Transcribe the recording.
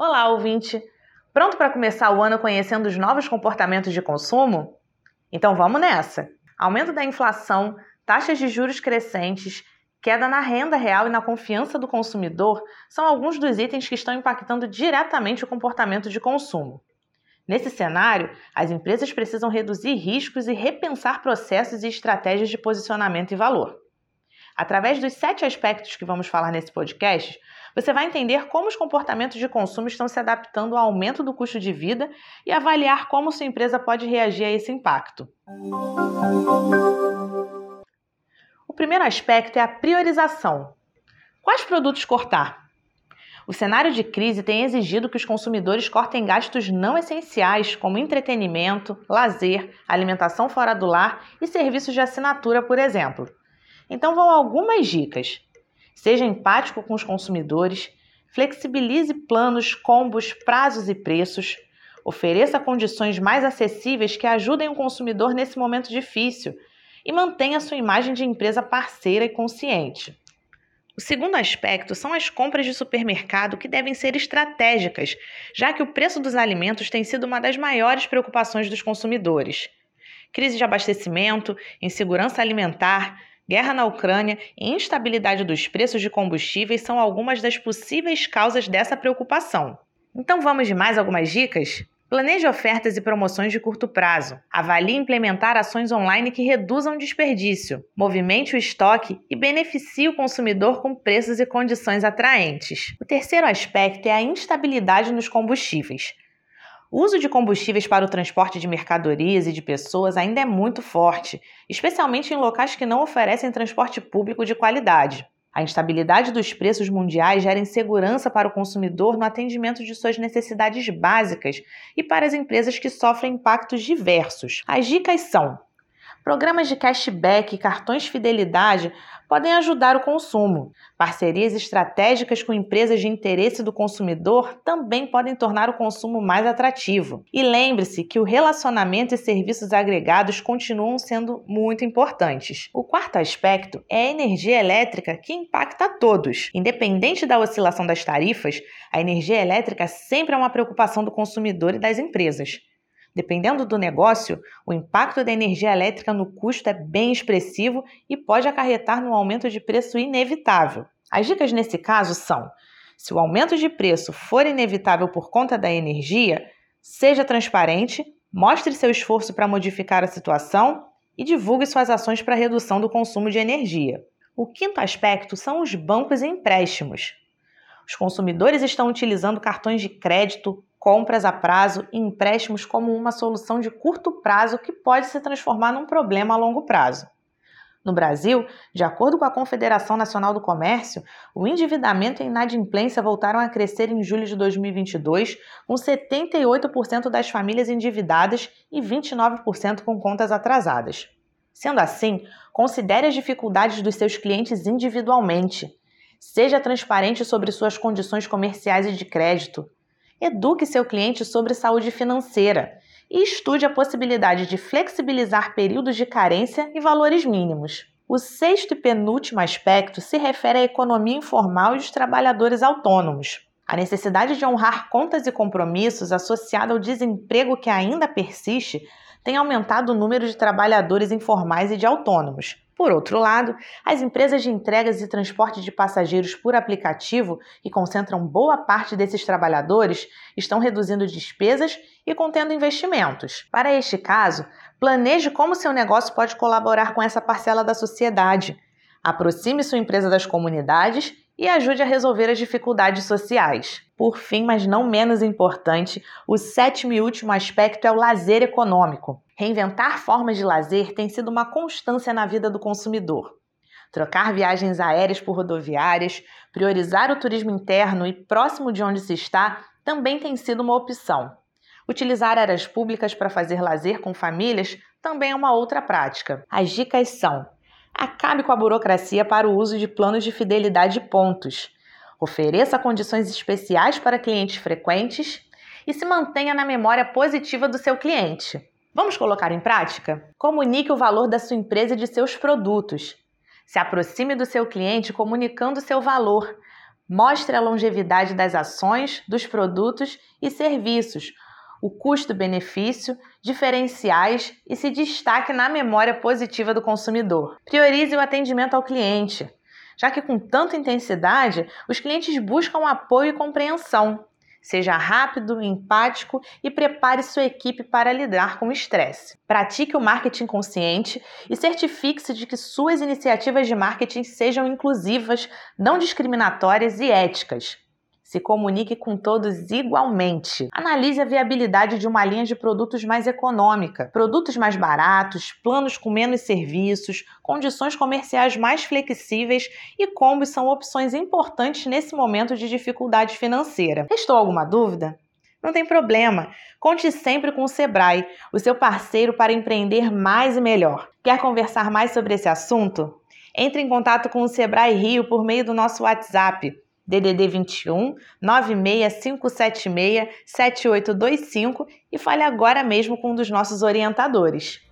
Olá, ouvinte! Pronto para começar o ano conhecendo os novos comportamentos de consumo? Então vamos nessa! Aumento da inflação, taxas de juros crescentes, queda na renda real e na confiança do consumidor são alguns dos itens que estão impactando diretamente o comportamento de consumo. Nesse cenário, as empresas precisam reduzir riscos e repensar processos e estratégias de posicionamento e valor. Através dos sete aspectos que vamos falar nesse podcast, você vai entender como os comportamentos de consumo estão se adaptando ao aumento do custo de vida e avaliar como sua empresa pode reagir a esse impacto. O primeiro aspecto é a priorização. Quais produtos cortar? O cenário de crise tem exigido que os consumidores cortem gastos não essenciais, como entretenimento, lazer, alimentação fora do lar e serviços de assinatura, por exemplo. Então vão algumas dicas. Seja empático com os consumidores, flexibilize planos, combos, prazos e preços, ofereça condições mais acessíveis que ajudem o consumidor nesse momento difícil e mantenha sua imagem de empresa parceira e consciente. O segundo aspecto são as compras de supermercado que devem ser estratégicas, já que o preço dos alimentos tem sido uma das maiores preocupações dos consumidores. Crise de abastecimento, insegurança alimentar, Guerra na Ucrânia e instabilidade dos preços de combustíveis são algumas das possíveis causas dessa preocupação. Então vamos de mais algumas dicas? Planeje ofertas e promoções de curto prazo. Avalie implementar ações online que reduzam desperdício. Movimente o estoque e beneficie o consumidor com preços e condições atraentes. O terceiro aspecto é a instabilidade nos combustíveis. O uso de combustíveis para o transporte de mercadorias e de pessoas ainda é muito forte, especialmente em locais que não oferecem transporte público de qualidade. A instabilidade dos preços mundiais gera insegurança para o consumidor no atendimento de suas necessidades básicas e para as empresas que sofrem impactos diversos. As dicas são: Programas de cashback e cartões fidelidade podem ajudar o consumo. Parcerias estratégicas com empresas de interesse do consumidor também podem tornar o consumo mais atrativo. E lembre-se que o relacionamento e serviços agregados continuam sendo muito importantes. O quarto aspecto é a energia elétrica que impacta a todos. Independente da oscilação das tarifas, a energia elétrica sempre é uma preocupação do consumidor e das empresas. Dependendo do negócio, o impacto da energia elétrica no custo é bem expressivo e pode acarretar no aumento de preço inevitável. As dicas nesse caso são: se o aumento de preço for inevitável por conta da energia, seja transparente, mostre seu esforço para modificar a situação e divulgue suas ações para redução do consumo de energia. O quinto aspecto são os bancos e empréstimos. Os consumidores estão utilizando cartões de crédito, compras a prazo e empréstimos como uma solução de curto prazo que pode se transformar num problema a longo prazo. No Brasil, de acordo com a Confederação Nacional do Comércio, o endividamento e a inadimplência voltaram a crescer em julho de 2022, com 78% das famílias endividadas e 29% com contas atrasadas. Sendo assim, considere as dificuldades dos seus clientes individualmente. Seja transparente sobre suas condições comerciais e de crédito. Eduque seu cliente sobre saúde financeira e estude a possibilidade de flexibilizar períodos de carência e valores mínimos. O sexto e penúltimo aspecto se refere à economia informal e os trabalhadores autônomos. A necessidade de honrar contas e compromissos associada ao desemprego que ainda persiste tem aumentado o número de trabalhadores informais e de autônomos. Por outro lado, as empresas de entregas e transporte de passageiros por aplicativo, que concentram boa parte desses trabalhadores, estão reduzindo despesas e contendo investimentos. Para este caso, planeje como seu negócio pode colaborar com essa parcela da sociedade. Aproxime sua empresa das comunidades e ajude a resolver as dificuldades sociais. Por fim, mas não menos importante, o sétimo e último aspecto é o lazer econômico. Reinventar formas de lazer tem sido uma constância na vida do consumidor. Trocar viagens aéreas por rodoviárias, priorizar o turismo interno e próximo de onde se está também tem sido uma opção. Utilizar áreas públicas para fazer lazer com famílias também é uma outra prática. As dicas são: Acabe com a burocracia para o uso de planos de fidelidade e pontos. Ofereça condições especiais para clientes frequentes e se mantenha na memória positiva do seu cliente. Vamos colocar em prática? Comunique o valor da sua empresa e de seus produtos. Se aproxime do seu cliente comunicando seu valor. Mostre a longevidade das ações, dos produtos e serviços, o custo-benefício, diferenciais e se destaque na memória positiva do consumidor. Priorize o atendimento ao cliente, já que com tanta intensidade, os clientes buscam apoio e compreensão. Seja rápido, empático e prepare sua equipe para lidar com o estresse. Pratique o marketing consciente e certifique-se de que suas iniciativas de marketing sejam inclusivas, não discriminatórias e éticas. Se comunique com todos igualmente. Analise a viabilidade de uma linha de produtos mais econômica, produtos mais baratos, planos com menos serviços, condições comerciais mais flexíveis e combos são opções importantes nesse momento de dificuldade financeira. Restou alguma dúvida? Não tem problema. Conte sempre com o Sebrae, o seu parceiro para empreender mais e melhor. Quer conversar mais sobre esse assunto? Entre em contato com o Sebrae Rio por meio do nosso WhatsApp DDD 21 96576 7825 e fale agora mesmo com um dos nossos orientadores.